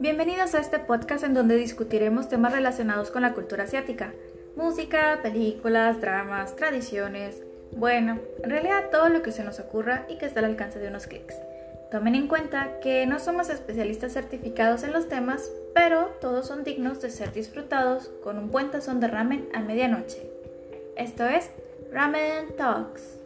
Bienvenidos a este podcast en donde discutiremos temas relacionados con la cultura asiática. Música, películas, dramas, tradiciones. Bueno, en realidad todo lo que se nos ocurra y que está al alcance de unos clics. Tomen en cuenta que no somos especialistas certificados en los temas, pero todos son dignos de ser disfrutados con un buen tazón de ramen a medianoche. Esto es Ramen Talks.